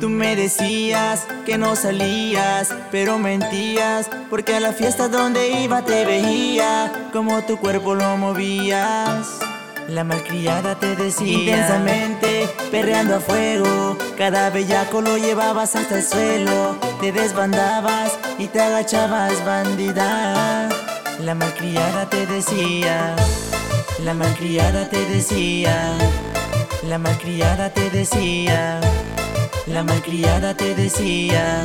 Tú me decías que no salías, pero mentías, porque a la fiesta donde iba te veía, como tu cuerpo lo movías. La malcriada te decía intensamente, perreando a fuego. Cada bellaco lo llevabas hasta el suelo. Te desbandabas y te agachabas, bandida. La malcriada te decía, la malcriada te decía, la malcriada te decía, la malcriada te decía.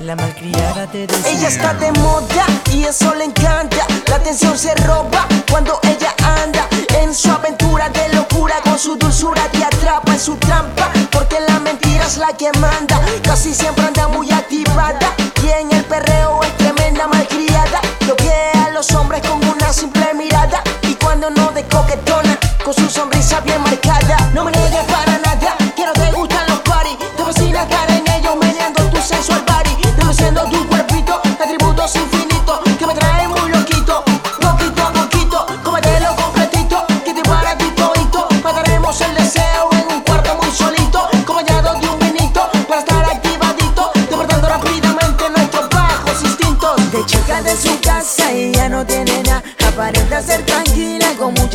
La malcriada te decía. Ella está de moda y eso le encanta. La atención se roba cuando ella anda en su aventura de locura. Con su dulzura te atrapa en su trampa. Porque la mentira es la que manda. Casi siempre anda muy activada. Y en el perreo es tremenda malcriada. Lo que a los hombres con una simple mirada. Y cuando no de coquetona, con su sonrisa bien marcada. No me niegues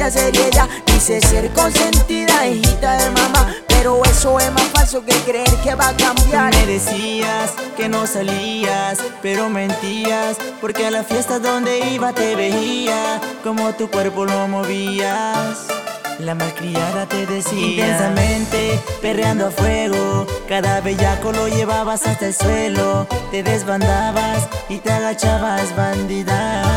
Dice ser consentida, hijita de mamá Pero eso es más falso que creer que va a cambiar Me decías que no salías, pero mentías Porque a la fiesta donde iba te veía Como tu cuerpo lo movías la malcriada te decía intensamente, perreando a fuego. Cada bellaco lo llevabas hasta el suelo. Te desbandabas y te agachabas, bandida.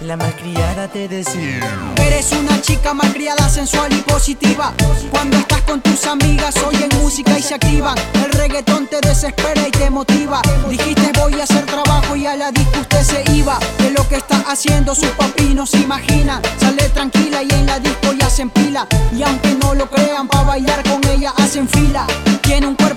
La malcriada te decía. Eres una chica malcriada, sensual y positiva. Cuando estás con tus amigas, oyen música y se activan. El reggaetón te desespera y te motiva. Dijiste voy a hacer trabajo y a la disco usted se iba. De lo que está haciendo su papi no se imagina. Sale tranquila y en la disco ya se empila. Y aunque no lo crean, pa' bailar con ella hacen fila. Tiene un cuerpo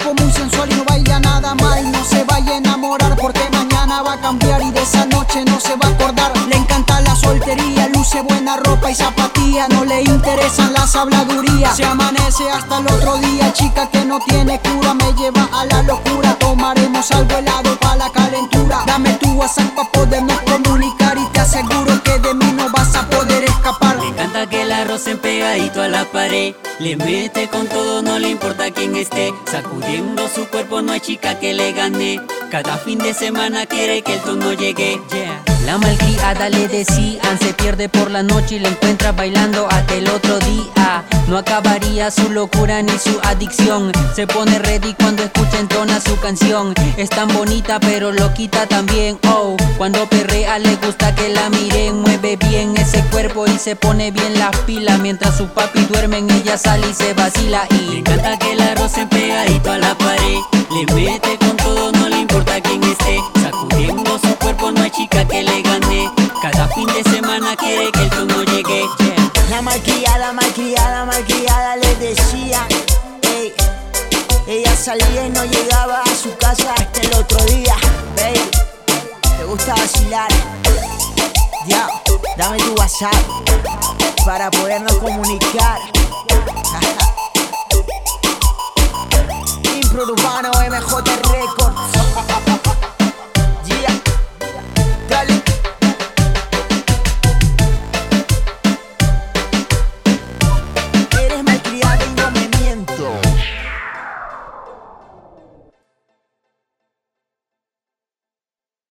no se va a acordar. Le encanta la soltería, luce buena ropa y zapatilla. No le interesan las habladurías. Se amanece hasta el otro día, chica que no tiene cura. Me lleva a la locura. Tomaremos algo helado para la calentura. Dame tu WhatsApp pa' podernos comunicar y te aseguro que de mí no vas a poder escapar. Le encanta que la rocen pegadito a la pared. Le mete con todo, no le importa quién esté. Sacudiendo su cuerpo, no hay chica que le gane. Cada fin de semana quiere que el tono llegue. Yeah. La malcriada le decían, se pierde por la noche y la encuentra bailando hasta el otro día. No acabaría su locura ni su adicción. Se pone ready cuando escucha entona su canción. Es tan bonita pero lo quita también. Oh, cuando perrea le gusta que la miren. Mueve bien ese cuerpo y se pone bien las pilas. Mientras su papi duerme en ella sale y se vacila. Le Y encanta que la rocen pegadito a la pared. Le mete con todo, malcriada, malcriada, malcriada le decía ey, Ella salía y no llegaba a su casa hasta el otro día Baby, te gusta vacilar Ya, dame tu WhatsApp Para podernos comunicar